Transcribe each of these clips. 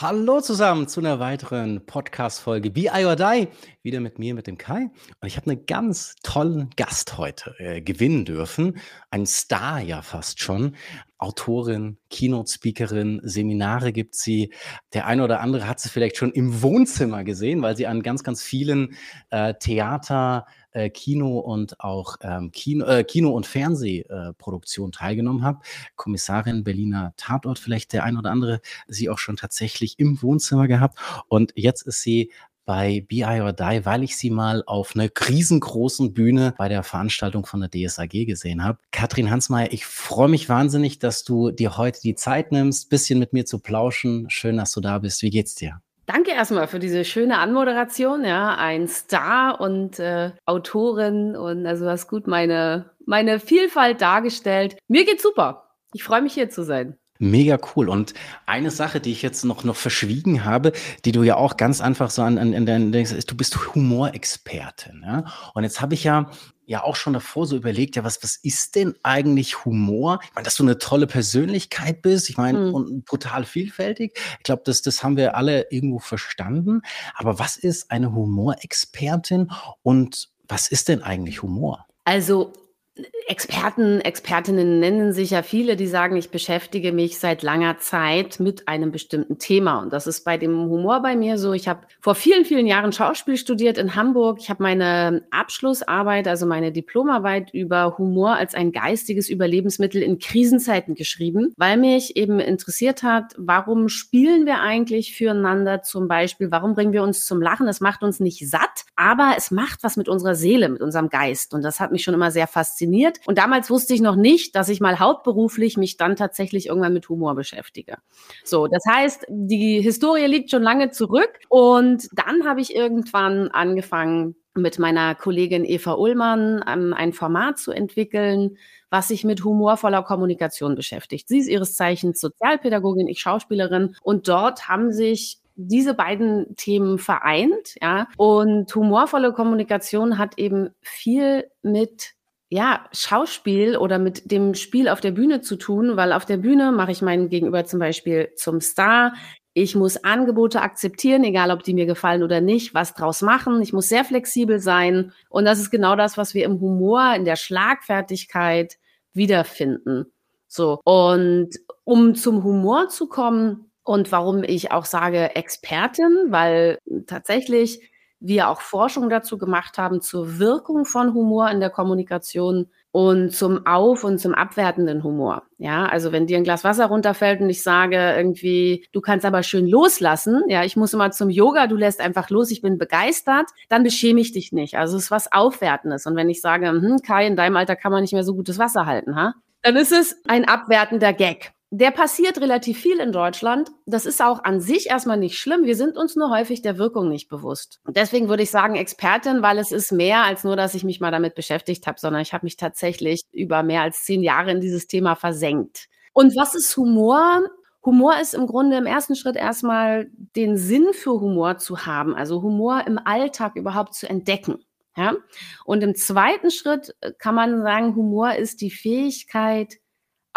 Hallo zusammen zu einer weiteren Podcast-Folge Be I or Die. Wieder mit mir, mit dem Kai. Und ich habe einen ganz tollen Gast heute äh, gewinnen dürfen. Ein Star ja fast schon. Autorin, Keynote-Speakerin, Seminare gibt sie. Der eine oder andere hat sie vielleicht schon im Wohnzimmer gesehen, weil sie an ganz, ganz vielen äh, Theater, äh, Kino und auch ähm, Kino, äh, Kino- und Fernsehproduktion teilgenommen habe. Kommissarin Berliner Tatort, vielleicht der ein oder andere sie auch schon tatsächlich im Wohnzimmer gehabt. Und jetzt ist sie bei BI or Die, weil ich sie mal auf einer riesengroßen Bühne bei der Veranstaltung von der DSAG gesehen habe. Katrin Hansmeier, ich freue mich wahnsinnig, dass du dir heute die Zeit nimmst, bisschen mit mir zu plauschen. Schön, dass du da bist. Wie geht's dir? Danke erstmal für diese schöne Anmoderation, ja, ein Star und äh, Autorin und also hast gut meine, meine Vielfalt dargestellt. Mir geht's super. Ich freue mich hier zu sein. Mega cool. Und eine Sache, die ich jetzt noch, noch verschwiegen habe, die du ja auch ganz einfach so an, an, an dein, du bist Humorexpertin. Ja? Und jetzt habe ich ja ja auch schon davor so überlegt, ja, was, was ist denn eigentlich Humor? Ich meine, dass du eine tolle Persönlichkeit bist, ich meine, mhm. und brutal vielfältig. Ich glaube, das, das haben wir alle irgendwo verstanden. Aber was ist eine Humorexpertin und was ist denn eigentlich Humor? Also Experten, Expertinnen nennen sich ja viele, die sagen, ich beschäftige mich seit langer Zeit mit einem bestimmten Thema. Und das ist bei dem Humor bei mir so. Ich habe vor vielen, vielen Jahren Schauspiel studiert in Hamburg. Ich habe meine Abschlussarbeit, also meine Diplomarbeit über Humor als ein geistiges Überlebensmittel in Krisenzeiten geschrieben, weil mich eben interessiert hat, warum spielen wir eigentlich füreinander zum Beispiel? Warum bringen wir uns zum Lachen? Es macht uns nicht satt, aber es macht was mit unserer Seele, mit unserem Geist. Und das hat mich schon immer sehr fasziniert fasziniert. Und damals wusste ich noch nicht, dass ich mal hauptberuflich mich dann tatsächlich irgendwann mit Humor beschäftige. So, das heißt, die Historie liegt schon lange zurück. Und dann habe ich irgendwann angefangen, mit meiner Kollegin Eva Ullmann ähm, ein Format zu entwickeln, was sich mit humorvoller Kommunikation beschäftigt. Sie ist ihres Zeichens Sozialpädagogin, ich Schauspielerin und dort haben sich diese beiden Themen vereint, ja. Und humorvolle Kommunikation hat eben viel mit ja, Schauspiel oder mit dem Spiel auf der Bühne zu tun, weil auf der Bühne mache ich meinen Gegenüber zum Beispiel zum Star. Ich muss Angebote akzeptieren, egal ob die mir gefallen oder nicht, was draus machen. Ich muss sehr flexibel sein. Und das ist genau das, was wir im Humor, in der Schlagfertigkeit wiederfinden. So. Und um zum Humor zu kommen und warum ich auch sage Expertin, weil tatsächlich wir auch Forschung dazu gemacht haben zur Wirkung von Humor in der Kommunikation und zum auf- und zum abwertenden Humor. Ja, also wenn dir ein Glas Wasser runterfällt und ich sage irgendwie, du kannst aber schön loslassen, ja, ich muss immer zum Yoga, du lässt einfach los, ich bin begeistert, dann beschäme ich dich nicht. Also es ist was Aufwertendes. Und wenn ich sage, hm, Kai, in deinem Alter kann man nicht mehr so gutes Wasser halten, ha? Dann ist es ein abwertender Gag. Der passiert relativ viel in Deutschland. Das ist auch an sich erstmal nicht schlimm. Wir sind uns nur häufig der Wirkung nicht bewusst. Und deswegen würde ich sagen Expertin, weil es ist mehr als nur, dass ich mich mal damit beschäftigt habe, sondern ich habe mich tatsächlich über mehr als zehn Jahre in dieses Thema versenkt. Und was ist Humor? Humor ist im Grunde im ersten Schritt erstmal den Sinn für Humor zu haben, also Humor im Alltag überhaupt zu entdecken. Ja? Und im zweiten Schritt äh, kann man sagen, Humor ist die Fähigkeit,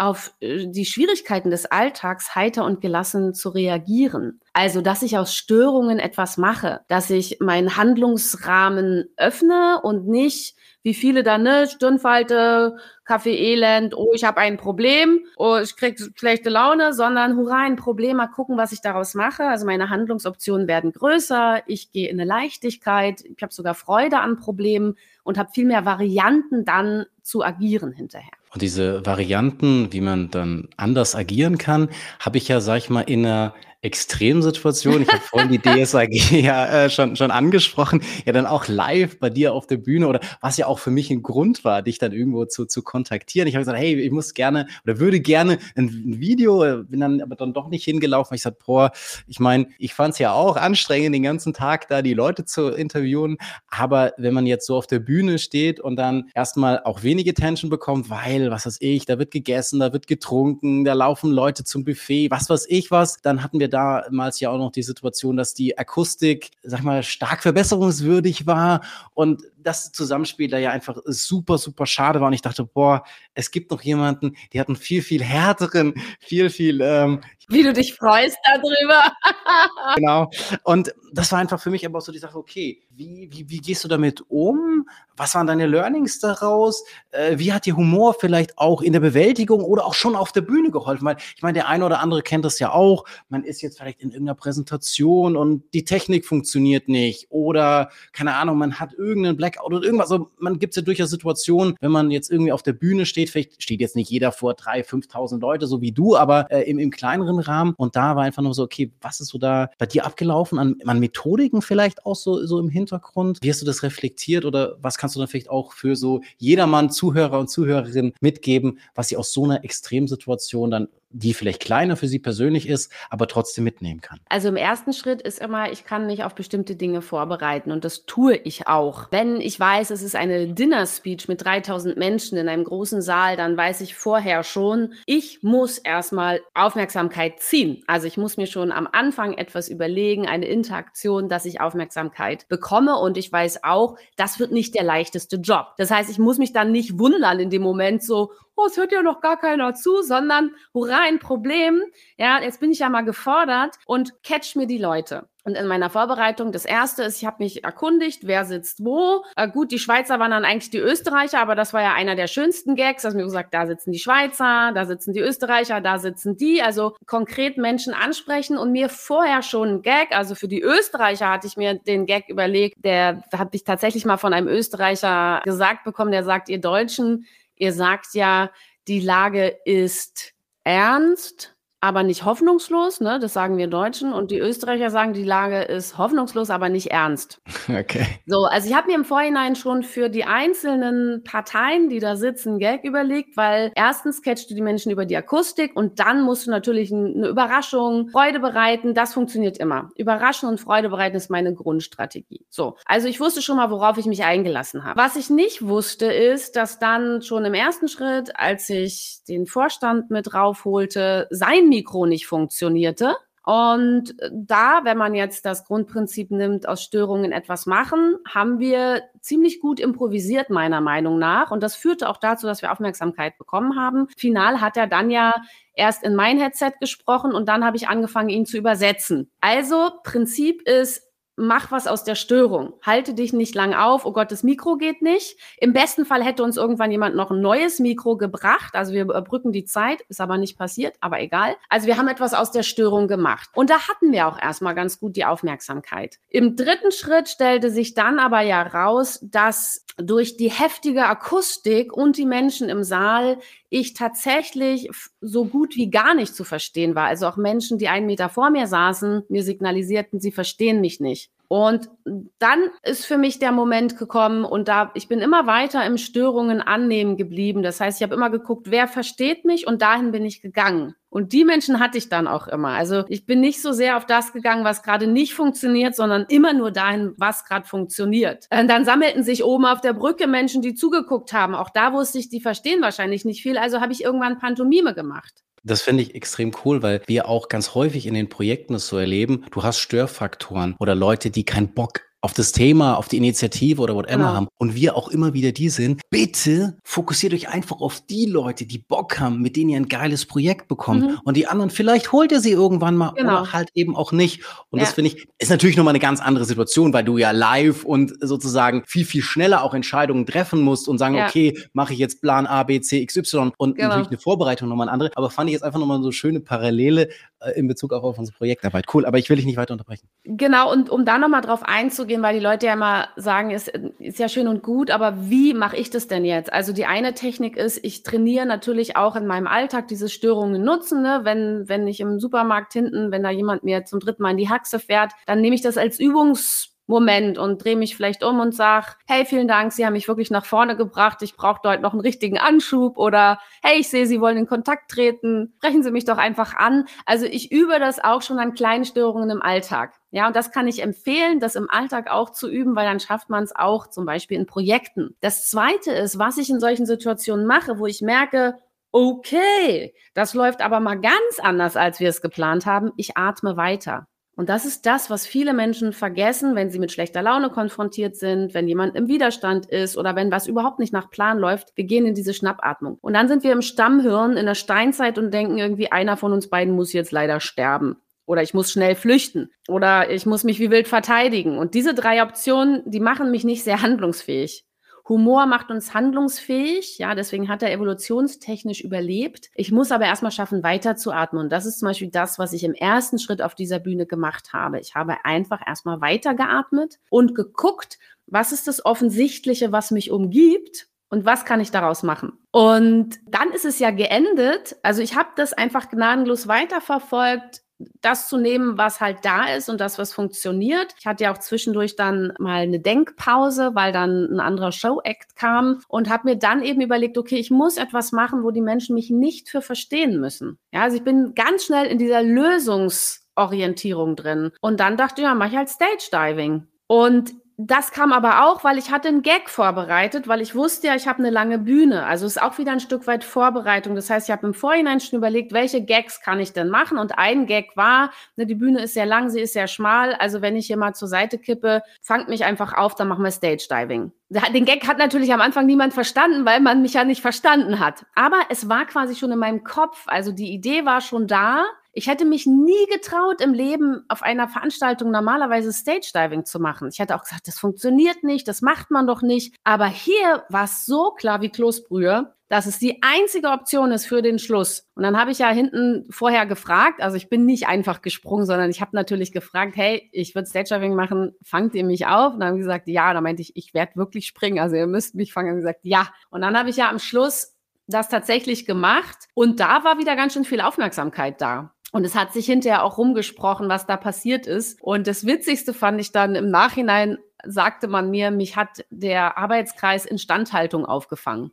auf äh, die Schwierigkeiten des Alltags heiter und gelassen zu reagieren. Also, dass ich aus Störungen etwas mache, dass ich meinen Handlungsrahmen öffne und nicht, wie viele dann, ne, Stirnfalte, Kaffee-Elend, oh, ich habe ein Problem, oh, ich krieg schlechte Laune, sondern hurra, ein Problem, mal gucken, was ich daraus mache. Also meine Handlungsoptionen werden größer, ich gehe in eine Leichtigkeit, ich habe sogar Freude an Problemen und habe viel mehr Varianten dann zu agieren hinterher. Und diese Varianten, wie man dann anders agieren kann, habe ich ja, sag ich mal, in einer Extremsituation. Ich habe vorhin die DSAG ja äh, schon, schon angesprochen, ja dann auch live bei dir auf der Bühne oder was ja auch für mich ein Grund war, dich dann irgendwo zu, zu kontaktieren. Ich habe gesagt, hey, ich muss gerne oder würde gerne ein, ein Video, bin dann aber dann doch nicht hingelaufen. Ich sagte, boah, ich meine, ich fand es ja auch anstrengend, den ganzen Tag da die Leute zu interviewen. Aber wenn man jetzt so auf der Bühne steht und dann erstmal auch wenige Tension bekommt, weil, was weiß ich, da wird gegessen, da wird getrunken, da laufen Leute zum Buffet, was weiß ich was, dann hatten wir damals ja auch noch die Situation, dass die Akustik, sag mal, stark verbesserungswürdig war und das Zusammenspiel da ja einfach super, super schade war. Und ich dachte, boah, es gibt noch jemanden, die hat einen viel, viel härteren, viel, viel. Ähm, Wie du dich freust darüber. genau. Und das war einfach für mich aber auch so die Sache, okay, wie, wie, wie gehst du damit um? Was waren deine Learnings daraus? Äh, wie hat dir Humor vielleicht auch in der Bewältigung oder auch schon auf der Bühne geholfen? Weil ich meine, der eine oder andere kennt das ja auch. Man ist jetzt vielleicht in irgendeiner Präsentation und die Technik funktioniert nicht oder keine Ahnung, man hat irgendeinen Blackout oder irgendwas. Also man gibt es ja durchaus Situationen, wenn man jetzt irgendwie auf der Bühne steht, vielleicht steht jetzt nicht jeder vor drei, 5.000 Leute, so wie du, aber äh, im, im kleineren Rahmen. Und da war einfach nur so, okay, was ist so da bei dir abgelaufen an, an Methodiken vielleicht auch so, so im Hintergrund? Wie hast du das reflektiert oder was kannst du dann vielleicht auch für so jedermann, Zuhörer und Zuhörerinnen mitgeben, was sie aus so einer Extremsituation dann die vielleicht kleiner für sie persönlich ist, aber trotzdem mitnehmen kann? Also im ersten Schritt ist immer, ich kann mich auf bestimmte Dinge vorbereiten und das tue ich auch. Wenn ich weiß, es ist eine Dinner Speech mit 3000 Menschen in einem großen Saal, dann weiß ich vorher schon, ich muss erstmal Aufmerksamkeit ziehen. Also ich muss mir schon am Anfang etwas überlegen, eine Interaktion, dass ich Aufmerksamkeit bekomme und ich weiß auch, das wird nicht der leichteste Job. Das heißt, ich muss mich dann nicht wundern in dem Moment so, oh, es hört ja noch gar keiner zu, sondern hurra, ein Problem. Ja, jetzt bin ich ja mal gefordert und catch mir die Leute. Und in meiner Vorbereitung, das erste ist, ich habe mich erkundigt, wer sitzt wo. Äh, gut, die Schweizer waren dann eigentlich die Österreicher, aber das war ja einer der schönsten Gags. Also mir gesagt, da sitzen die Schweizer, da sitzen die Österreicher, da sitzen die. Also konkret Menschen ansprechen und mir vorher schon ein Gag. Also für die Österreicher hatte ich mir den Gag überlegt. Der hat ich tatsächlich mal von einem Österreicher gesagt bekommen, der sagt, ihr Deutschen, Ihr sagt ja, die Lage ist ernst, aber nicht hoffnungslos, ne? Das sagen wir Deutschen. Und die Österreicher sagen, die Lage ist hoffnungslos, aber nicht ernst. Okay. So, also ich habe mir im Vorhinein schon für die einzelnen Parteien, die da sitzen, Gag überlegt, weil erstens catchst du die Menschen über die Akustik und dann musst du natürlich eine Überraschung, Freude bereiten. Das funktioniert immer. Überraschen und Freude bereiten ist meine Grundstrategie. So, also ich wusste schon mal, worauf ich mich eingelassen habe. Was ich nicht wusste, ist, dass dann schon im ersten Schritt, als ich den Vorstand mit raufholte, sein Mikro nicht funktionierte. Und da, wenn man jetzt das Grundprinzip nimmt, aus Störungen etwas machen, haben wir ziemlich gut improvisiert, meiner Meinung nach. Und das führte auch dazu, dass wir Aufmerksamkeit bekommen haben. Final hat er dann ja erst in mein Headset gesprochen und dann habe ich angefangen, ihn zu übersetzen. Also Prinzip ist, mach was aus der Störung. Halte dich nicht lang auf. Oh Gott, das Mikro geht nicht. Im besten Fall hätte uns irgendwann jemand noch ein neues Mikro gebracht. Also wir überbrücken die Zeit, ist aber nicht passiert, aber egal. Also wir haben etwas aus der Störung gemacht. Und da hatten wir auch erstmal ganz gut die Aufmerksamkeit. Im dritten Schritt stellte sich dann aber ja raus, dass durch die heftige Akustik und die Menschen im Saal ich tatsächlich so gut wie gar nicht zu verstehen war. Also auch Menschen, die einen Meter vor mir saßen, mir signalisierten, sie verstehen mich nicht. Und dann ist für mich der Moment gekommen und da ich bin immer weiter im Störungen annehmen geblieben. Das heißt, ich habe immer geguckt, wer versteht mich und dahin bin ich gegangen. Und die Menschen hatte ich dann auch immer. Also ich bin nicht so sehr auf das gegangen, was gerade nicht funktioniert, sondern immer nur dahin, was gerade funktioniert. Und dann sammelten sich oben auf der Brücke Menschen, die zugeguckt haben. Auch da wusste ich, die verstehen wahrscheinlich nicht viel. Also habe ich irgendwann Pantomime gemacht. Das finde ich extrem cool, weil wir auch ganz häufig in den Projekten es so erleben, du hast Störfaktoren oder Leute, die keinen Bock auf das Thema, auf die Initiative oder whatever genau. haben und wir auch immer wieder die sind, bitte fokussiert euch einfach auf die Leute, die Bock haben, mit denen ihr ein geiles Projekt bekommt mhm. und die anderen, vielleicht holt ihr sie irgendwann mal genau. oder halt eben auch nicht. Und ja. das finde ich, ist natürlich nochmal eine ganz andere Situation, weil du ja live und sozusagen viel, viel schneller auch Entscheidungen treffen musst und sagen, ja. okay, mache ich jetzt Plan A, B, C, X, Y und genau. natürlich eine Vorbereitung nochmal eine andere. Aber fand ich jetzt einfach nochmal so schöne Parallele äh, in Bezug auch auf unsere Projektarbeit. Cool, aber ich will dich nicht weiter unterbrechen. Genau, und um da nochmal drauf einzugehen, gehen, weil die Leute ja immer sagen, ist, ist ja schön und gut, aber wie mache ich das denn jetzt? Also die eine Technik ist, ich trainiere natürlich auch in meinem Alltag diese Störungen nutzen. Ne? Wenn, wenn ich im Supermarkt hinten, wenn da jemand mir zum dritten Mal in die Haxe fährt, dann nehme ich das als Übungs Moment und drehe mich vielleicht um und sag, hey, vielen Dank, Sie haben mich wirklich nach vorne gebracht, ich brauche dort noch einen richtigen Anschub oder hey, ich sehe, Sie wollen in Kontakt treten, sprechen Sie mich doch einfach an. Also ich übe das auch schon an kleinen Störungen im Alltag. Ja, und das kann ich empfehlen, das im Alltag auch zu üben, weil dann schafft man es auch zum Beispiel in Projekten. Das Zweite ist, was ich in solchen Situationen mache, wo ich merke, okay, das läuft aber mal ganz anders, als wir es geplant haben. Ich atme weiter. Und das ist das, was viele Menschen vergessen, wenn sie mit schlechter Laune konfrontiert sind, wenn jemand im Widerstand ist oder wenn was überhaupt nicht nach Plan läuft. Wir gehen in diese Schnappatmung. Und dann sind wir im Stammhirn in der Steinzeit und denken irgendwie, einer von uns beiden muss jetzt leider sterben. Oder ich muss schnell flüchten. Oder ich muss mich wie wild verteidigen. Und diese drei Optionen, die machen mich nicht sehr handlungsfähig. Humor macht uns handlungsfähig, ja, deswegen hat er evolutionstechnisch überlebt. Ich muss aber erstmal schaffen, weiterzuatmen. Und das ist zum Beispiel das, was ich im ersten Schritt auf dieser Bühne gemacht habe. Ich habe einfach erstmal weitergeatmet und geguckt, was ist das Offensichtliche, was mich umgibt und was kann ich daraus machen? Und dann ist es ja geendet. Also ich habe das einfach gnadenlos weiterverfolgt das zu nehmen, was halt da ist und das, was funktioniert. Ich hatte ja auch zwischendurch dann mal eine Denkpause, weil dann ein anderer Show-Act kam und habe mir dann eben überlegt, okay, ich muss etwas machen, wo die Menschen mich nicht für verstehen müssen. Ja, also ich bin ganz schnell in dieser Lösungsorientierung drin. Und dann dachte ich, ja, mach ich halt Stage Diving. Und das kam aber auch, weil ich hatte einen Gag vorbereitet, weil ich wusste ja, ich habe eine lange Bühne. Also ist auch wieder ein Stück weit Vorbereitung. Das heißt, ich habe im Vorhinein schon überlegt, welche Gags kann ich denn machen? Und ein Gag war, ne, die Bühne ist sehr lang, sie ist sehr schmal. Also wenn ich hier mal zur Seite kippe, fangt mich einfach auf, dann machen wir Stage Diving. Den Gag hat natürlich am Anfang niemand verstanden, weil man mich ja nicht verstanden hat. Aber es war quasi schon in meinem Kopf. Also die Idee war schon da. Ich hätte mich nie getraut, im Leben auf einer Veranstaltung normalerweise Stage Diving zu machen. Ich hätte auch gesagt, das funktioniert nicht, das macht man doch nicht. Aber hier war es so klar wie Kloßbrühe, dass es die einzige Option ist für den Schluss. Und dann habe ich ja hinten vorher gefragt, also ich bin nicht einfach gesprungen, sondern ich habe natürlich gefragt, hey, ich würde Stage Diving machen, fangt ihr mich auf? Und dann haben sie gesagt, ja. Da meinte ich, ich werde wirklich springen, also ihr müsst mich fangen. Und gesagt, ja. Und dann habe ich ja am Schluss das tatsächlich gemacht und da war wieder ganz schön viel Aufmerksamkeit da. Und es hat sich hinterher auch rumgesprochen, was da passiert ist. Und das Witzigste fand ich dann im Nachhinein, sagte man mir, mich hat der Arbeitskreis Instandhaltung aufgefangen.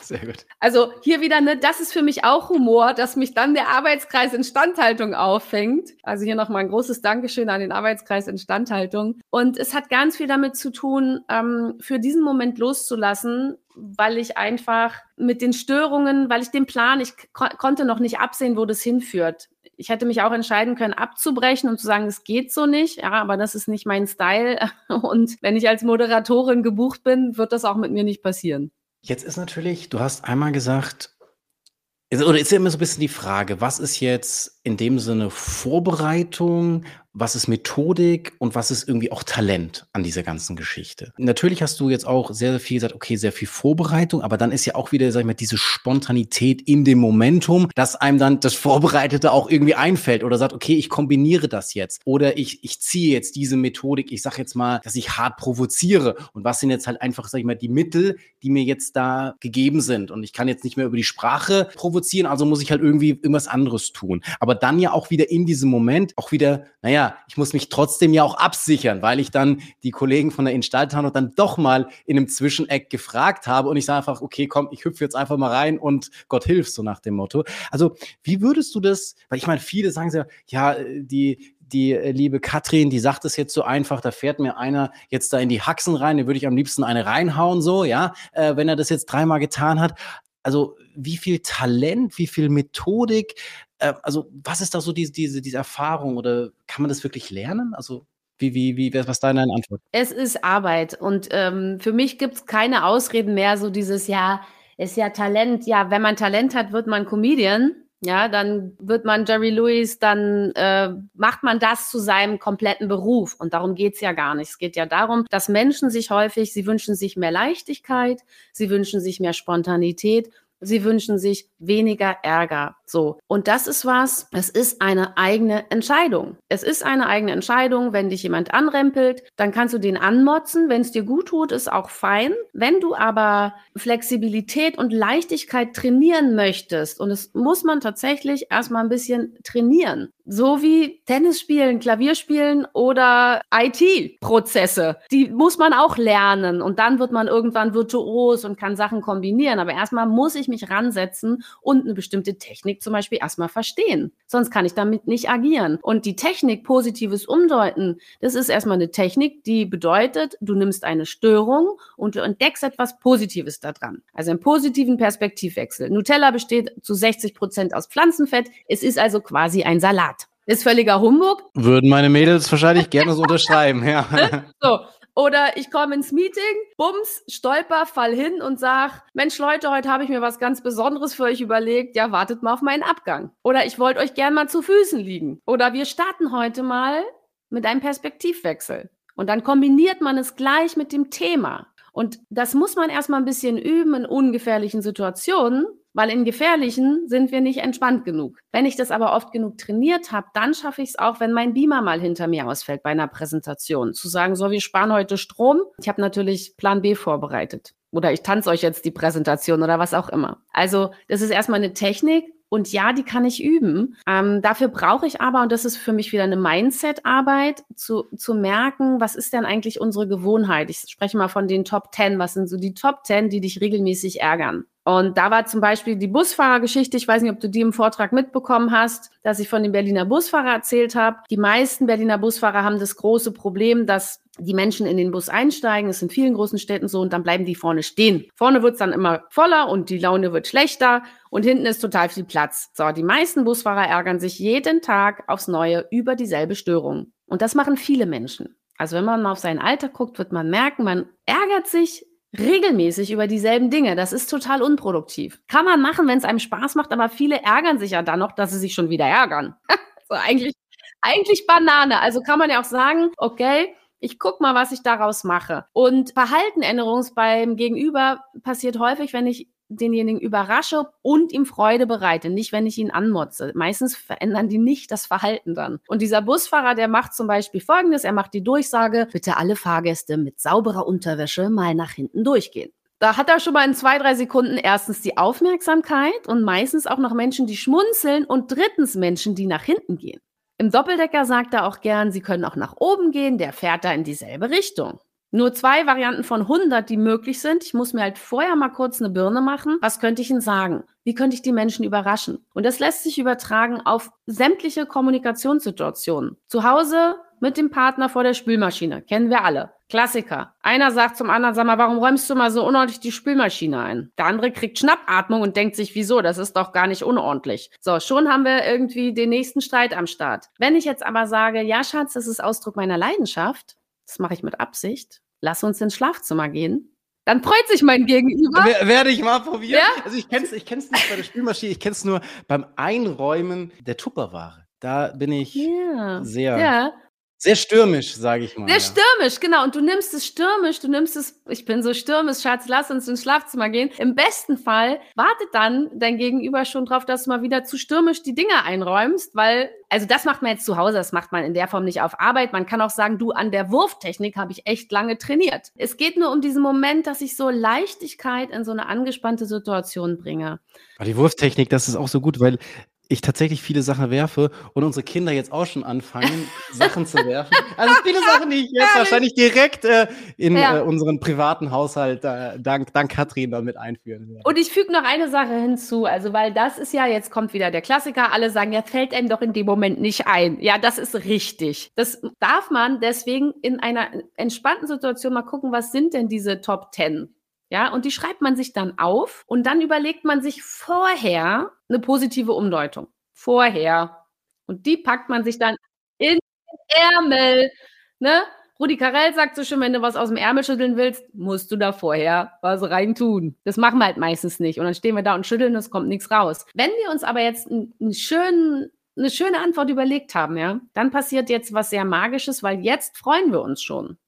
Sehr gut. Also hier wieder, ne, das ist für mich auch Humor, dass mich dann der Arbeitskreis Instandhaltung auffängt. Also hier nochmal ein großes Dankeschön an den Arbeitskreis Instandhaltung. Und es hat ganz viel damit zu tun, ähm, für diesen Moment loszulassen, weil ich einfach mit den Störungen, weil ich den Plan, ich ko konnte noch nicht absehen, wo das hinführt. Ich hätte mich auch entscheiden können, abzubrechen und zu sagen, es geht so nicht. Ja, aber das ist nicht mein Style. Und wenn ich als Moderatorin gebucht bin, wird das auch mit mir nicht passieren. Jetzt ist natürlich, du hast einmal gesagt, oder ist ja immer so ein bisschen die Frage, was ist jetzt in dem Sinne Vorbereitung, was ist Methodik und was ist irgendwie auch Talent an dieser ganzen Geschichte. Natürlich hast du jetzt auch sehr, sehr viel gesagt, okay, sehr viel Vorbereitung, aber dann ist ja auch wieder, sag ich mal, diese Spontanität in dem Momentum, dass einem dann das Vorbereitete auch irgendwie einfällt oder sagt, okay, ich kombiniere das jetzt oder ich, ich ziehe jetzt diese Methodik, ich sag jetzt mal, dass ich hart provoziere und was sind jetzt halt einfach, sag ich mal, die Mittel, die mir jetzt da gegeben sind und ich kann jetzt nicht mehr über die Sprache provozieren, also muss ich halt irgendwie irgendwas anderes tun. Aber dann ja auch wieder in diesem Moment auch wieder, naja, ich muss mich trotzdem ja auch absichern, weil ich dann die Kollegen von der Instandhaltung dann doch mal in einem Zwischeneck gefragt habe und ich sage einfach, okay, komm, ich hüpfe jetzt einfach mal rein und Gott hilft, so nach dem Motto. Also, wie würdest du das, weil ich meine, viele sagen ja, ja, die, die liebe Katrin, die sagt es jetzt so einfach, da fährt mir einer jetzt da in die Haxen rein, den würde ich am liebsten eine reinhauen, so, ja, äh, wenn er das jetzt dreimal getan hat. Also, wie viel Talent, wie viel Methodik, äh, also was ist da so diese, diese, diese Erfahrung oder kann man das wirklich lernen? Also wie, wie, wie, was ist deine Antwort? Es ist Arbeit und ähm, für mich gibt es keine Ausreden mehr, so dieses, ja, ist ja Talent, ja, wenn man Talent hat, wird man Comedian. Ja, dann wird man Jerry Lewis, dann äh, macht man das zu seinem kompletten Beruf. Und darum geht's ja gar nicht. Es geht ja darum, dass Menschen sich häufig, sie wünschen sich mehr Leichtigkeit, sie wünschen sich mehr Spontanität Sie wünschen sich weniger Ärger. So. Und das ist was, es ist eine eigene Entscheidung. Es ist eine eigene Entscheidung. Wenn dich jemand anrempelt, dann kannst du den anmotzen. Wenn es dir gut tut, ist auch fein. Wenn du aber Flexibilität und Leichtigkeit trainieren möchtest, und es muss man tatsächlich erstmal ein bisschen trainieren, so wie Tennis spielen, Klavier spielen oder IT-Prozesse. Die muss man auch lernen und dann wird man irgendwann virtuos und kann Sachen kombinieren. Aber erstmal muss ich mich ransetzen und eine bestimmte Technik zum Beispiel erstmal verstehen. Sonst kann ich damit nicht agieren. Und die Technik positives Umdeuten, das ist erstmal eine Technik, die bedeutet, du nimmst eine Störung und du entdeckst etwas Positives daran. Also einen positiven Perspektivwechsel. Nutella besteht zu 60 Prozent aus Pflanzenfett. Es ist also quasi ein Salat. Ist völliger Humbug. Würden meine Mädels wahrscheinlich gerne so unterschreiben, ja. so. Oder ich komme ins Meeting, bums, stolper, fall hin und sag, Mensch Leute, heute habe ich mir was ganz Besonderes für euch überlegt. Ja, wartet mal auf meinen Abgang. Oder ich wollte euch gern mal zu Füßen liegen. Oder wir starten heute mal mit einem Perspektivwechsel. Und dann kombiniert man es gleich mit dem Thema. Und das muss man erstmal ein bisschen üben in ungefährlichen Situationen, weil in gefährlichen sind wir nicht entspannt genug. Wenn ich das aber oft genug trainiert habe, dann schaffe ich es auch, wenn mein Beamer mal hinter mir ausfällt bei einer Präsentation, zu sagen, so, wir sparen heute Strom. Ich habe natürlich Plan B vorbereitet. Oder ich tanze euch jetzt die Präsentation oder was auch immer. Also das ist erstmal eine Technik, und ja, die kann ich üben. Ähm, dafür brauche ich aber, und das ist für mich wieder eine Mindset-Arbeit, zu, zu merken, was ist denn eigentlich unsere Gewohnheit? Ich spreche mal von den Top 10. Was sind so die Top 10, die dich regelmäßig ärgern? Und da war zum Beispiel die Busfahrergeschichte, ich weiß nicht, ob du die im Vortrag mitbekommen hast, dass ich von dem Berliner Busfahrer erzählt habe. Die meisten Berliner Busfahrer haben das große Problem, dass die Menschen in den Bus einsteigen, ist in vielen großen Städten so, und dann bleiben die vorne stehen. Vorne wird es dann immer voller und die Laune wird schlechter und hinten ist total viel Platz. So, die meisten Busfahrer ärgern sich jeden Tag aufs Neue über dieselbe Störung. Und das machen viele Menschen. Also wenn man mal auf sein Alter guckt, wird man merken, man ärgert sich regelmäßig über dieselben Dinge. Das ist total unproduktiv. Kann man machen, wenn es einem Spaß macht, aber viele ärgern sich ja dann noch, dass sie sich schon wieder ärgern. so eigentlich, eigentlich Banane. Also kann man ja auch sagen, okay, ich guck mal, was ich daraus mache. Und Verhaltenänderung beim Gegenüber passiert häufig, wenn ich denjenigen überrasche und ihm Freude bereite, nicht wenn ich ihn anmotze. Meistens verändern die nicht das Verhalten dann. Und dieser Busfahrer, der macht zum Beispiel Folgendes, er macht die Durchsage, bitte alle Fahrgäste mit sauberer Unterwäsche mal nach hinten durchgehen. Da hat er schon mal in zwei, drei Sekunden erstens die Aufmerksamkeit und meistens auch noch Menschen, die schmunzeln und drittens Menschen, die nach hinten gehen. Im Doppeldecker sagt er auch gern, sie können auch nach oben gehen, der fährt da in dieselbe Richtung nur zwei Varianten von 100, die möglich sind. Ich muss mir halt vorher mal kurz eine Birne machen. Was könnte ich Ihnen sagen? Wie könnte ich die Menschen überraschen? Und das lässt sich übertragen auf sämtliche Kommunikationssituationen. Zu Hause mit dem Partner vor der Spülmaschine. Kennen wir alle. Klassiker. Einer sagt zum anderen, sag mal, warum räumst du mal so unordentlich die Spülmaschine ein? Der andere kriegt Schnappatmung und denkt sich, wieso? Das ist doch gar nicht unordentlich. So, schon haben wir irgendwie den nächsten Streit am Start. Wenn ich jetzt aber sage, ja, Schatz, das ist Ausdruck meiner Leidenschaft, das mache ich mit Absicht, lass uns ins Schlafzimmer gehen. Dann freut sich mein Gegenüber. Werde ich mal probieren. Ja? Also ich kenne es ich kenn's nicht bei der Spülmaschine, ich kenne es nur beim Einräumen der Tupperware. Da bin ich ja. sehr. Ja. Sehr stürmisch, sage ich mal. Sehr ja. stürmisch, genau. Und du nimmst es stürmisch, du nimmst es, ich bin so stürmisch, Schatz, lass uns ins Schlafzimmer gehen. Im besten Fall wartet dann dein Gegenüber schon drauf, dass du mal wieder zu stürmisch die Dinge einräumst, weil, also das macht man jetzt zu Hause, das macht man in der Form nicht auf Arbeit. Man kann auch sagen, du, an der Wurftechnik habe ich echt lange trainiert. Es geht nur um diesen Moment, dass ich so Leichtigkeit in so eine angespannte Situation bringe. Aber die Wurftechnik, das ist auch so gut, weil ich tatsächlich viele Sachen werfe und unsere Kinder jetzt auch schon anfangen, Sachen zu werfen. Also viele Sachen, die ich jetzt wahrscheinlich direkt äh, in ja. äh, unseren privaten Haushalt äh, dank, dank Katrin damit einführen werde. Und ich füge noch eine Sache hinzu, also weil das ist ja, jetzt kommt wieder der Klassiker, alle sagen, ja, fällt einem doch in dem Moment nicht ein. Ja, das ist richtig. Das darf man deswegen in einer entspannten Situation mal gucken, was sind denn diese Top Ten? Ja, und die schreibt man sich dann auf und dann überlegt man sich vorher eine positive Umdeutung. Vorher. Und die packt man sich dann in den Ärmel. Ne? Rudi Carell sagt so schön, wenn du was aus dem Ärmel schütteln willst, musst du da vorher was rein tun. Das machen wir halt meistens nicht. Und dann stehen wir da und schütteln, es kommt nichts raus. Wenn wir uns aber jetzt einen, einen schönen, eine schöne Antwort überlegt haben, ja, dann passiert jetzt was sehr Magisches, weil jetzt freuen wir uns schon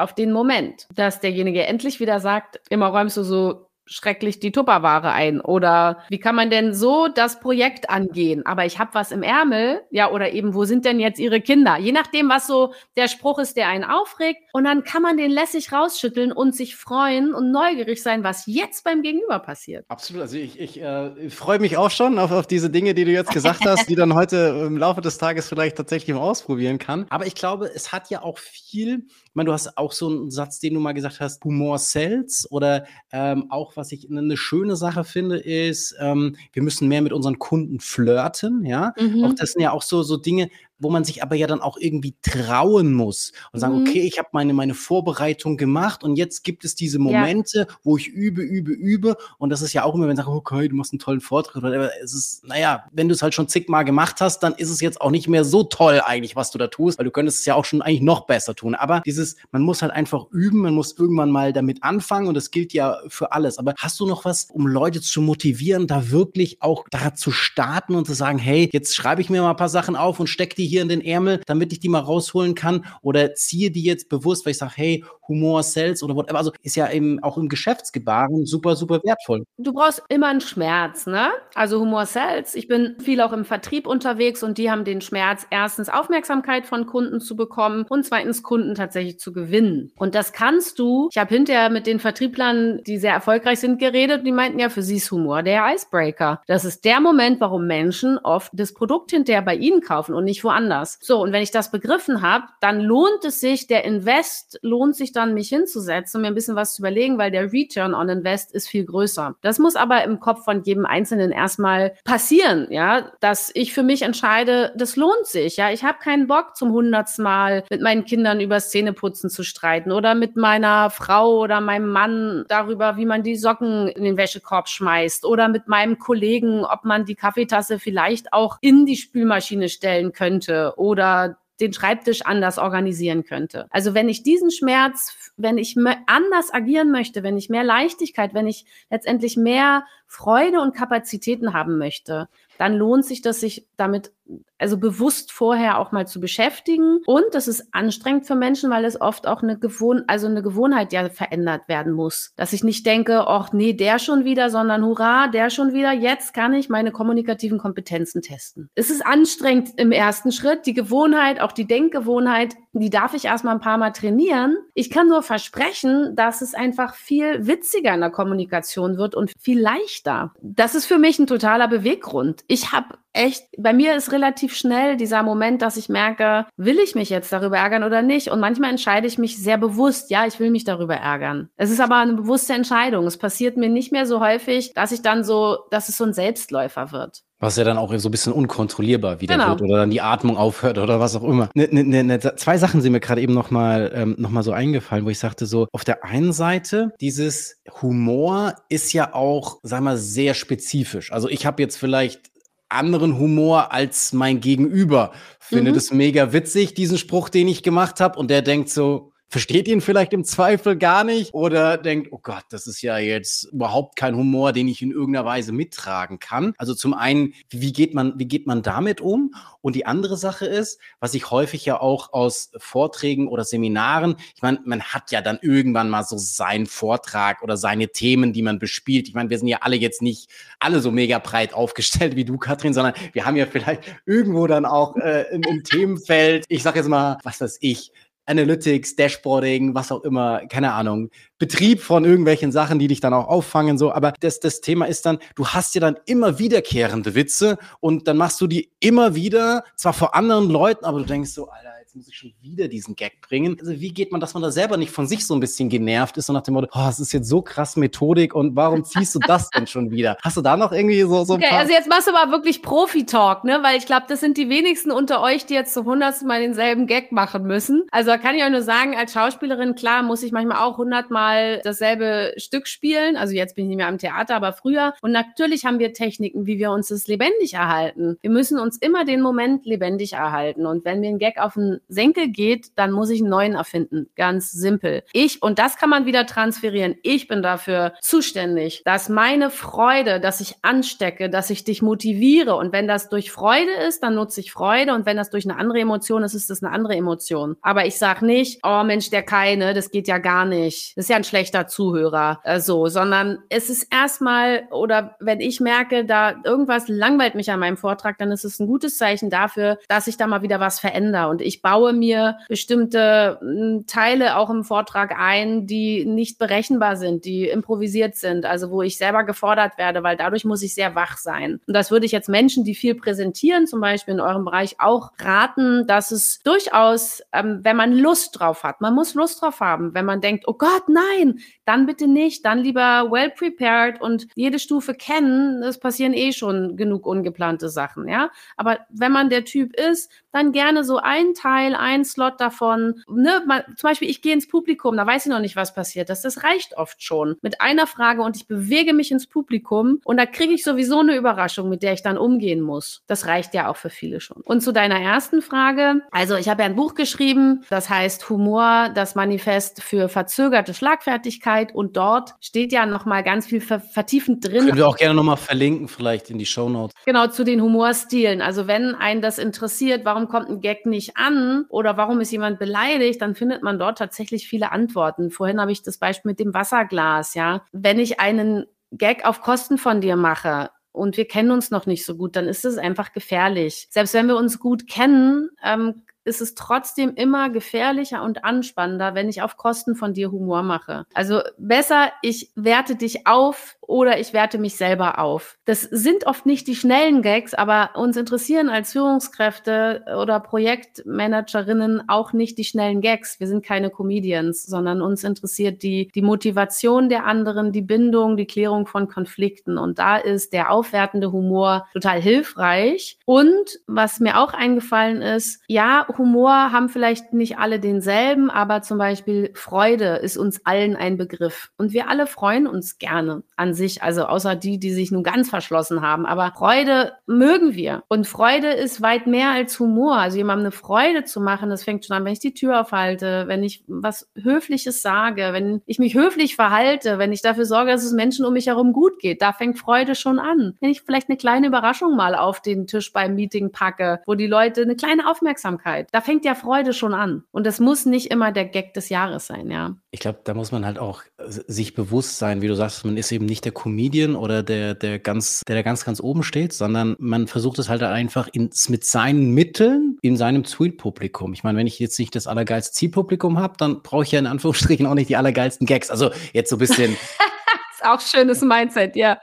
auf den Moment, dass derjenige endlich wieder sagt, immer räumst du so schrecklich die Tupperware ein? Oder wie kann man denn so das Projekt angehen? Aber ich habe was im Ärmel, ja, oder eben, wo sind denn jetzt Ihre Kinder? Je nachdem, was so der Spruch ist, der einen aufregt. Und dann kann man den lässig rausschütteln und sich freuen und neugierig sein, was jetzt beim Gegenüber passiert. Absolut. Also ich, ich äh, freue mich auch schon auf, auf diese Dinge, die du jetzt gesagt hast, die dann heute im Laufe des Tages vielleicht tatsächlich mal ausprobieren kann. Aber ich glaube, es hat ja auch viel ich meine, du hast auch so einen Satz, den du mal gesagt hast, Humor sells oder ähm, auch, was ich eine schöne Sache finde, ist, ähm, wir müssen mehr mit unseren Kunden flirten, ja. Mhm. Auch das sind ja auch so, so Dinge, wo man sich aber ja dann auch irgendwie trauen muss und sagen, mhm. okay, ich habe meine, meine Vorbereitung gemacht und jetzt gibt es diese Momente, ja. wo ich übe, übe, übe. Und das ist ja auch immer, wenn man sagt, okay, du machst einen tollen Vortrag, aber es ist, naja, wenn du es halt schon zigmal gemacht hast, dann ist es jetzt auch nicht mehr so toll eigentlich, was du da tust, weil du könntest es ja auch schon eigentlich noch besser tun. Aber dieses, man muss halt einfach üben, man muss irgendwann mal damit anfangen und das gilt ja für alles. Aber hast du noch was, um Leute zu motivieren, da wirklich auch da zu starten und zu sagen, hey, jetzt schreibe ich mir mal ein paar Sachen auf und steck die hier in den Ärmel, damit ich die mal rausholen kann oder ziehe die jetzt bewusst, weil ich sage, hey, Humor sells oder whatever. Also ist ja eben auch im Geschäftsgebaren super, super wertvoll. Du brauchst immer einen Schmerz, ne? Also Humor sells. Ich bin viel auch im Vertrieb unterwegs und die haben den Schmerz, erstens Aufmerksamkeit von Kunden zu bekommen und zweitens Kunden tatsächlich zu gewinnen. Und das kannst du. Ich habe hinterher mit den Vertrieblern, die sehr erfolgreich sind, geredet. Die meinten ja, für sie ist Humor der Icebreaker. Das ist der Moment, warum Menschen oft das Produkt hinterher bei ihnen kaufen und nicht woanders. So, und wenn ich das begriffen habe, dann lohnt es sich, der Invest lohnt sich dann, mich hinzusetzen mir ein bisschen was zu überlegen, weil der Return on Invest ist viel größer. Das muss aber im Kopf von jedem Einzelnen erstmal passieren, ja, dass ich für mich entscheide, das lohnt sich, ja. Ich habe keinen Bock zum hundertsten Mal mit meinen Kindern über Zähneputzen zu streiten oder mit meiner Frau oder meinem Mann darüber, wie man die Socken in den Wäschekorb schmeißt oder mit meinem Kollegen, ob man die Kaffeetasse vielleicht auch in die Spülmaschine stellen könnte oder den Schreibtisch anders organisieren könnte. Also wenn ich diesen Schmerz, wenn ich anders agieren möchte, wenn ich mehr Leichtigkeit, wenn ich letztendlich mehr Freude und Kapazitäten haben möchte, dann lohnt sich das, sich damit also bewusst vorher auch mal zu beschäftigen. Und das ist anstrengend für Menschen, weil es oft auch eine Gewohn also eine Gewohnheit ja verändert werden muss. Dass ich nicht denke, ach nee, der schon wieder, sondern hurra, der schon wieder, jetzt kann ich meine kommunikativen Kompetenzen testen. Es ist anstrengend im ersten Schritt. Die Gewohnheit, auch die Denkgewohnheit, die darf ich erstmal ein paar Mal trainieren. Ich kann nur versprechen, dass es einfach viel witziger in der Kommunikation wird und viel leichter. Das ist für mich ein totaler Beweggrund. Ich habe echt, bei mir ist relativ schnell dieser Moment, dass ich merke, will ich mich jetzt darüber ärgern oder nicht? Und manchmal entscheide ich mich sehr bewusst, ja, ich will mich darüber ärgern. Es ist aber eine bewusste Entscheidung. Es passiert mir nicht mehr so häufig, dass ich dann so, dass es so ein Selbstläufer wird. Was ja dann auch so ein bisschen unkontrollierbar wieder genau. wird oder dann die Atmung aufhört oder was auch immer. Ne, ne, ne, ne zwei Sachen sind mir gerade eben nochmal ähm, noch so eingefallen, wo ich sagte so, auf der einen Seite, dieses Humor ist ja auch, sag mal, sehr spezifisch. Also ich habe jetzt vielleicht anderen Humor als mein Gegenüber. Finde mhm. das mega witzig, diesen Spruch, den ich gemacht habe. Und der denkt so, versteht ihn vielleicht im Zweifel gar nicht oder denkt, oh Gott, das ist ja jetzt überhaupt kein Humor, den ich in irgendeiner Weise mittragen kann. Also zum einen, wie geht man, wie geht man damit um? Und die andere Sache ist, was ich häufig ja auch aus Vorträgen oder Seminaren, ich meine, man hat ja dann irgendwann mal so seinen Vortrag oder seine Themen, die man bespielt. Ich meine, wir sind ja alle jetzt nicht alle so mega breit aufgestellt wie du, Katrin, sondern wir haben ja vielleicht irgendwo dann auch äh, ein, ein Themenfeld. Ich sage jetzt mal, was weiß ich, Analytics, Dashboarding, was auch immer, keine Ahnung, Betrieb von irgendwelchen Sachen, die dich dann auch auffangen, so. Aber das, das Thema ist dann, du hast ja dann immer wiederkehrende Witze und dann machst du die immer wieder, zwar vor anderen Leuten, aber du denkst so, Alter, jetzt muss ich schon wieder diesen Gag bringen. Also wie geht man, dass man da selber nicht von sich so ein bisschen genervt ist und nach dem Motto, oh, es ist jetzt so krass Methodik und warum ziehst du das denn schon wieder? Hast du da noch irgendwie so, so ein okay, also jetzt machst du aber wirklich Profi-Talk, ne? Weil ich glaube, das sind die wenigsten unter euch, die jetzt zum hundertsten Mal denselben Gag machen müssen. Also da kann ich euch nur sagen, als Schauspielerin, klar, muss ich manchmal auch hundertmal dasselbe Stück spielen. Also jetzt bin ich nicht mehr am Theater, aber früher. Und natürlich haben wir Techniken, wie wir uns das lebendig erhalten. Wir müssen uns immer den Moment lebendig erhalten. Und wenn wir einen Gag auf ein den Senkel geht, dann muss ich einen neuen erfinden. Ganz simpel. Ich, und das kann man wieder transferieren, ich bin dafür zuständig, dass meine Freude, dass ich anstecke, dass ich dich motiviere. Und wenn das durch Freude ist, dann nutze ich Freude. Und wenn das durch eine andere Emotion ist, ist das eine andere Emotion. Aber ich sage nicht, oh Mensch, der keine, das geht ja gar nicht. Das ist ja ein schlechter Zuhörer. Äh, so, sondern es ist erstmal, oder wenn ich merke, da irgendwas langweilt mich an meinem Vortrag, dann ist es ein gutes Zeichen dafür, dass ich da mal wieder was verändere. Und ich baue mir bestimmte hm, Teile auch im Vortrag ein, die nicht berechenbar sind, die improvisiert sind, also wo ich selber gefordert werde, weil dadurch muss ich sehr wach sein. Und das würde ich jetzt Menschen, die viel präsentieren, zum Beispiel in eurem Bereich, auch raten, dass es durchaus, ähm, wenn man Lust drauf hat, man muss Lust drauf haben, wenn man denkt, oh Gott, nein, dann bitte nicht, dann lieber well prepared und jede Stufe kennen, es passieren eh schon genug ungeplante Sachen, ja. Aber wenn man der Typ ist, dann gerne so ein Teil, ein Slot davon. Ne, man, zum Beispiel, ich gehe ins Publikum, da weiß ich noch nicht, was passiert. Das, das reicht oft schon. Mit einer Frage und ich bewege mich ins Publikum und da kriege ich sowieso eine Überraschung, mit der ich dann umgehen muss. Das reicht ja auch für viele schon. Und zu deiner ersten Frage. Also ich habe ja ein Buch geschrieben, das heißt Humor, das Manifest für verzögerte Schlagfertigkeit und dort steht ja nochmal ganz viel ver vertiefend drin. Können wir auch gerne nochmal verlinken, vielleicht in die Show Notes. Genau, zu den Humorstilen. Also wenn einen das interessiert, warum kommt ein Gag nicht an oder warum ist jemand beleidigt, dann findet man dort tatsächlich viele Antworten. Vorhin habe ich das Beispiel mit dem Wasserglas, ja. Wenn ich einen Gag auf Kosten von dir mache, und wir kennen uns noch nicht so gut, dann ist es einfach gefährlich. Selbst wenn wir uns gut kennen, ähm, ist es trotzdem immer gefährlicher und anspannender, wenn ich auf Kosten von dir Humor mache. Also besser, ich werte dich auf oder ich werte mich selber auf. Das sind oft nicht die schnellen Gags, aber uns interessieren als Führungskräfte oder Projektmanagerinnen auch nicht die schnellen Gags. Wir sind keine Comedians, sondern uns interessiert die, die Motivation der anderen, die Bindung, die Klärung von Konflikten. Und da ist der aufwertende Humor total hilfreich. Und was mir auch eingefallen ist, ja, Humor haben vielleicht nicht alle denselben, aber zum Beispiel Freude ist uns allen ein Begriff. Und wir alle freuen uns gerne an sich, also außer die, die sich nun ganz verschlossen haben. Aber Freude mögen wir. Und Freude ist weit mehr als Humor. Also jemandem eine Freude zu machen, das fängt schon an, wenn ich die Tür aufhalte, wenn ich was Höfliches sage, wenn ich mich höflich verhalte, wenn ich dafür sorge, dass es Menschen um mich herum gut geht. Da fängt Freude schon an. Wenn ich vielleicht eine kleine Überraschung mal auf den Tisch beim Meeting packe, wo die Leute eine kleine Aufmerksamkeit, da fängt ja Freude schon an. Und das muss nicht immer der Gag des Jahres sein, ja. Ich glaube, da muss man halt auch sich bewusst sein, wie du sagst, man ist eben nicht der Comedian oder der, der ganz, der da ganz, ganz oben steht, sondern man versucht es halt einfach ins, mit seinen Mitteln in seinem Zielpublikum. Ich meine, wenn ich jetzt nicht das allergeilste Zielpublikum habe, dann brauche ich ja in Anführungsstrichen auch nicht die allergeilsten Gags. Also jetzt so ein bisschen. ist auch schönes Mindset, ja.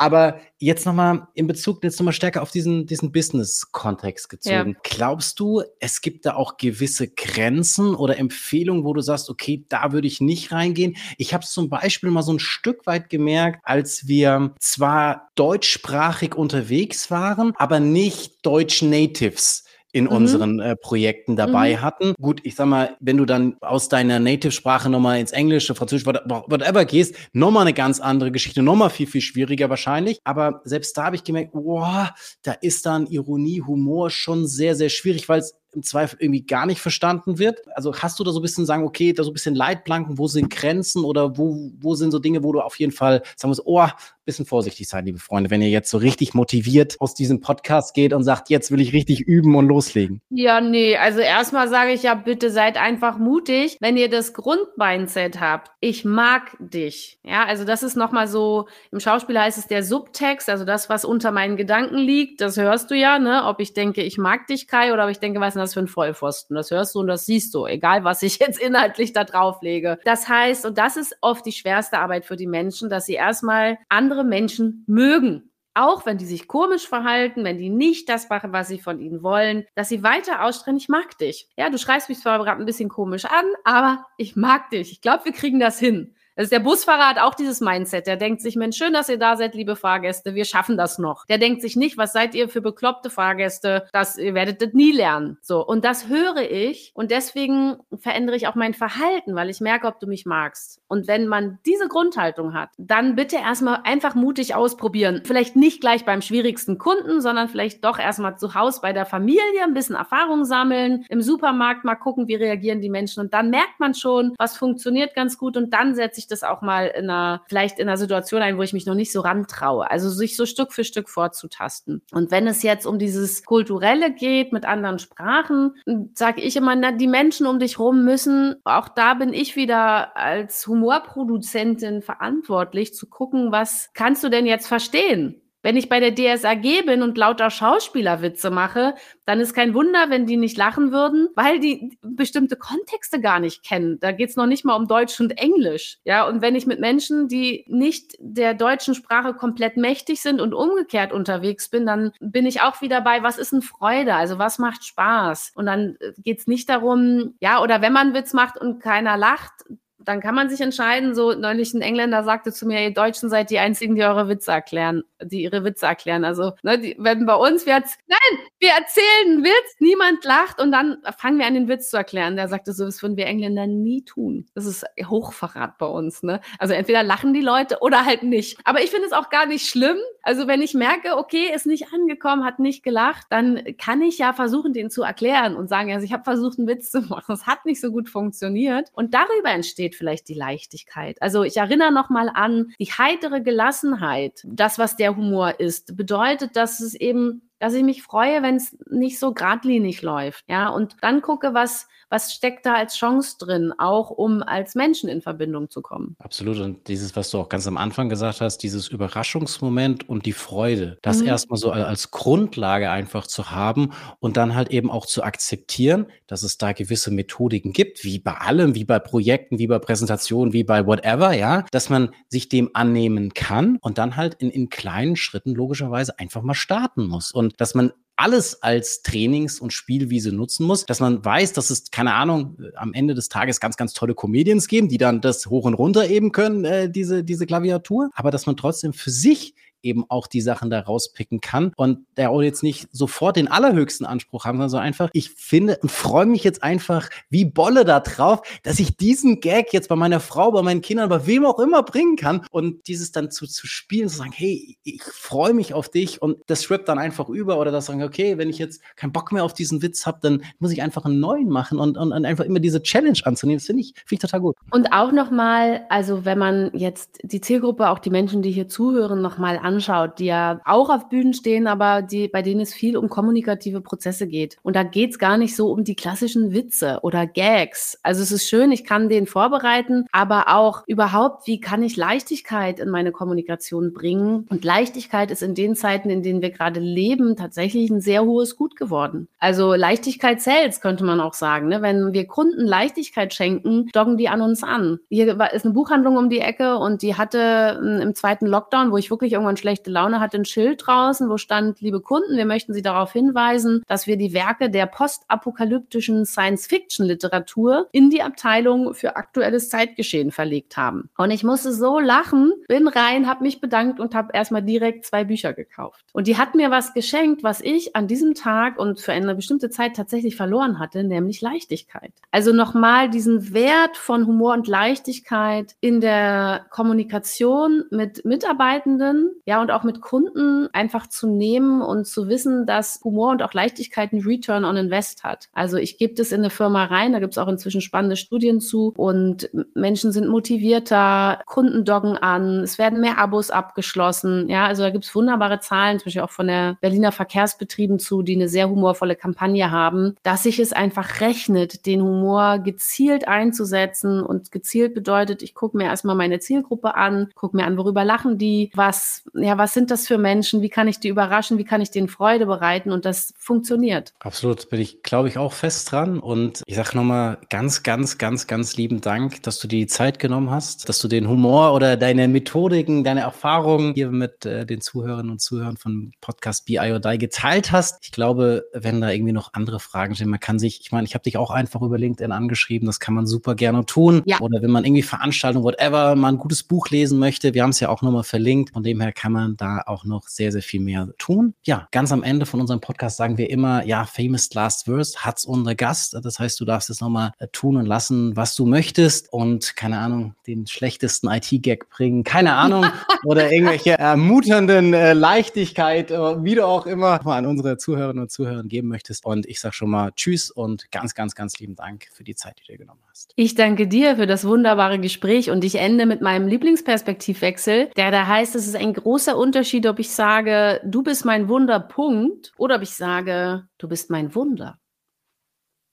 Aber jetzt nochmal in Bezug jetzt nochmal stärker auf diesen, diesen Business-Kontext gezogen. Ja. Glaubst du, es gibt da auch gewisse Grenzen oder Empfehlungen, wo du sagst, okay, da würde ich nicht reingehen? Ich habe es zum Beispiel mal so ein Stück weit gemerkt, als wir zwar deutschsprachig unterwegs waren, aber nicht Deutsch-Natives in mhm. unseren äh, Projekten dabei mhm. hatten. Gut, ich sag mal, wenn du dann aus deiner Native-Sprache nochmal ins Englische, Französische, whatever gehst, nochmal eine ganz andere Geschichte, nochmal viel, viel schwieriger wahrscheinlich. Aber selbst da habe ich gemerkt, boah, da ist dann Ironie, Humor schon sehr, sehr schwierig, weil es im Zweifel irgendwie gar nicht verstanden wird. Also hast du da so ein bisschen sagen, okay, da so ein bisschen Leitplanken, wo sind Grenzen oder wo, wo sind so Dinge, wo du auf jeden Fall sagen musst, oh, bisschen vorsichtig sein, liebe Freunde, wenn ihr jetzt so richtig motiviert aus diesem Podcast geht und sagt, jetzt will ich richtig üben und loslegen. Ja, nee, also erstmal sage ich ja, bitte seid einfach mutig, wenn ihr das Grundmindset habt. Ich mag dich. Ja, also das ist nochmal so, im Schauspiel heißt es der Subtext, also das, was unter meinen Gedanken liegt, das hörst du ja, ne? Ob ich denke, ich mag dich, Kai, oder ob ich denke, was ist das für ein Vollpfosten? Das hörst du und das siehst du, egal was ich jetzt inhaltlich da drauf lege. Das heißt, und das ist oft die schwerste Arbeit für die Menschen, dass sie erstmal andere Menschen mögen. Auch wenn die sich komisch verhalten, wenn die nicht das machen, was sie von ihnen wollen, dass sie weiter ausstreuen, ich mag dich. Ja, du schreibst mich zwar gerade ein bisschen komisch an, aber ich mag dich. Ich glaube, wir kriegen das hin. Also der Busfahrer hat auch dieses Mindset. Der denkt sich, Mensch, schön, dass ihr da seid, liebe Fahrgäste. Wir schaffen das noch. Der denkt sich nicht, was seid ihr für bekloppte Fahrgäste? Das, ihr werdet das nie lernen. So. Und das höre ich. Und deswegen verändere ich auch mein Verhalten, weil ich merke, ob du mich magst. Und wenn man diese Grundhaltung hat, dann bitte erstmal einfach mutig ausprobieren. Vielleicht nicht gleich beim schwierigsten Kunden, sondern vielleicht doch erstmal zu Hause bei der Familie ein bisschen Erfahrung sammeln, im Supermarkt mal gucken, wie reagieren die Menschen. Und dann merkt man schon, was funktioniert ganz gut. Und dann setze ich das auch mal in einer, vielleicht in einer Situation ein, wo ich mich noch nicht so rantraue. Also sich so Stück für Stück vorzutasten. Und wenn es jetzt um dieses Kulturelle geht mit anderen Sprachen, sage ich immer, na, die Menschen um dich rum müssen, auch da bin ich wieder als Humorproduzentin verantwortlich zu gucken, was kannst du denn jetzt verstehen? Wenn ich bei der DSAG bin und lauter Schauspielerwitze mache, dann ist kein Wunder, wenn die nicht lachen würden, weil die bestimmte Kontexte gar nicht kennen. Da geht's noch nicht mal um Deutsch und Englisch. Ja, und wenn ich mit Menschen, die nicht der deutschen Sprache komplett mächtig sind und umgekehrt unterwegs bin, dann bin ich auch wieder bei, was ist eine Freude? Also was macht Spaß? Und dann äh, geht's nicht darum, ja, oder wenn man Witz macht und keiner lacht, dann kann man sich entscheiden. So neulich ein Engländer sagte zu mir, ihr Deutschen seid die einzigen, die eure Witze erklären, die ihre Witze erklären. Also ne, die werden bei uns, wir nein, wir erzählen einen Witz, niemand lacht und dann fangen wir an, den Witz zu erklären. Der sagte so, das würden wir Engländer nie tun. Das ist Hochverrat bei uns. Ne? Also entweder lachen die Leute oder halt nicht. Aber ich finde es auch gar nicht schlimm. Also wenn ich merke, okay, ist nicht angekommen, hat nicht gelacht, dann kann ich ja versuchen, den zu erklären und sagen, also ich habe versucht, einen Witz zu machen. Es hat nicht so gut funktioniert. Und darüber entsteht vielleicht die Leichtigkeit. Also ich erinnere nochmal an die heitere Gelassenheit. Das, was der Humor ist, bedeutet, dass es eben dass ich mich freue, wenn es nicht so geradlinig läuft, ja, und dann gucke, was was steckt da als Chance drin, auch um als Menschen in Verbindung zu kommen. Absolut. Und dieses, was du auch ganz am Anfang gesagt hast, dieses Überraschungsmoment und die Freude, das mhm. erstmal so als Grundlage einfach zu haben und dann halt eben auch zu akzeptieren, dass es da gewisse Methodiken gibt, wie bei allem, wie bei Projekten, wie bei Präsentationen, wie bei whatever, ja, dass man sich dem annehmen kann und dann halt in, in kleinen Schritten logischerweise einfach mal starten muss und dass man alles als Trainings- und Spielwiese nutzen muss, dass man weiß, dass es, keine Ahnung, am Ende des Tages ganz, ganz tolle Comedians geben, die dann das hoch und runter eben können, äh, diese, diese Klaviatur, aber dass man trotzdem für sich eben auch die Sachen da rauspicken kann. Und der auch jetzt nicht sofort den allerhöchsten Anspruch haben, sondern so einfach, ich finde und freue mich jetzt einfach wie Bolle da drauf, dass ich diesen Gag jetzt bei meiner Frau, bei meinen Kindern, bei wem auch immer bringen kann. Und dieses dann zu, zu spielen, zu sagen, hey, ich freue mich auf dich. Und das schwippt dann einfach über. Oder das sagen, okay, wenn ich jetzt keinen Bock mehr auf diesen Witz habe, dann muss ich einfach einen neuen machen und, und, und einfach immer diese Challenge anzunehmen, das finde ich, find ich total gut. Und auch nochmal, also wenn man jetzt die Zielgruppe, auch die Menschen, die hier zuhören, nochmal anschaut, die ja auch auf Bühnen stehen, aber die, bei denen es viel um kommunikative Prozesse geht. Und da geht es gar nicht so um die klassischen Witze oder Gags. Also es ist schön, ich kann den vorbereiten, aber auch überhaupt, wie kann ich Leichtigkeit in meine Kommunikation bringen? Und Leichtigkeit ist in den Zeiten, in denen wir gerade leben, tatsächlich ein sehr hohes Gut geworden. Also Leichtigkeit zählt, könnte man auch sagen. Ne? Wenn wir Kunden Leichtigkeit schenken, doggen die an uns an. Hier ist eine Buchhandlung um die Ecke und die hatte hm, im zweiten Lockdown, wo ich wirklich irgendwann schlechte Laune hatte, ein Schild draußen, wo stand, liebe Kunden, wir möchten Sie darauf hinweisen, dass wir die Werke der postapokalyptischen Science-Fiction-Literatur in die Abteilung für aktuelles Zeitgeschehen verlegt haben. Und ich musste so lachen, bin rein, habe mich bedankt und habe erstmal direkt zwei Bücher gekauft. Und die hat mir was geschenkt, was ich an diesem Tag und für eine bestimmte Zeit tatsächlich verloren hatte, nämlich Leichtigkeit. Also nochmal diesen Wert von Humor und Leichtigkeit in der Kommunikation mit Mitarbeitenden, ja, und auch mit Kunden einfach zu nehmen und zu wissen, dass Humor und auch Leichtigkeit einen Return on Invest hat. Also ich gebe das in eine Firma rein, da gibt es auch inzwischen spannende Studien zu und Menschen sind motivierter, Kunden doggen an, es werden mehr Abos abgeschlossen. Ja, also da gibt es wunderbare Zahlen, zum Beispiel auch von der Berliner Verkehrsbetrieben zu, die eine sehr humorvolle Kampagne haben, dass sich es einfach rechnet, den Humor gezielt einzusetzen und gezielt bedeutet, ich gucke mir erstmal meine Zielgruppe an, gucke mir an, worüber lachen die, was ja, was sind das für Menschen? Wie kann ich die überraschen? Wie kann ich denen Freude bereiten? Und das funktioniert. Absolut, bin ich, glaube ich, auch fest dran. Und ich sage nochmal ganz, ganz, ganz, ganz lieben Dank, dass du die Zeit genommen hast, dass du den Humor oder deine Methodiken, deine Erfahrungen hier mit äh, den Zuhörerinnen und Zuhörern von Podcast BI or Die geteilt hast. Ich glaube, wenn da irgendwie noch andere Fragen stehen, man kann sich, ich meine, ich habe dich auch einfach über LinkedIn angeschrieben, das kann man super gerne tun. Ja. Oder wenn man irgendwie Veranstaltungen, whatever, mal ein gutes Buch lesen möchte, wir haben es ja auch nochmal verlinkt. Von dem her kann man da auch noch sehr, sehr viel mehr tun. Ja, ganz am Ende von unserem Podcast sagen wir immer, ja, famous last words hat's unser Gast. Das heißt, du darfst es nochmal äh, tun und lassen, was du möchtest und keine Ahnung, den schlechtesten IT-Gag bringen, keine Ahnung, oder irgendwelche ermuternden äh, Leichtigkeit, äh, wie du auch immer an unsere Zuhörerinnen und Zuhörer geben möchtest. Und ich sage schon mal Tschüss und ganz, ganz, ganz lieben Dank für die Zeit, die du dir genommen hast. Ich danke dir für das wunderbare Gespräch und ich ende mit meinem Lieblingsperspektivwechsel, der da heißt, es ist ein großer Unterschied, ob ich sage, du bist mein Wunderpunkt oder ob ich sage, du bist mein Wunder.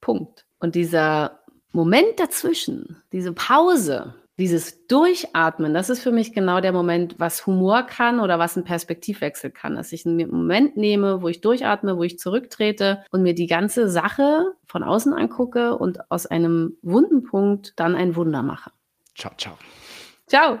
Punkt. Und dieser Moment dazwischen, diese Pause, dieses Durchatmen, das ist für mich genau der Moment, was Humor kann oder was ein Perspektivwechsel kann. Dass ich einen Moment nehme, wo ich durchatme, wo ich zurücktrete und mir die ganze Sache von außen angucke und aus einem wunden Punkt dann ein Wunder mache. Ciao, ciao. Ciao.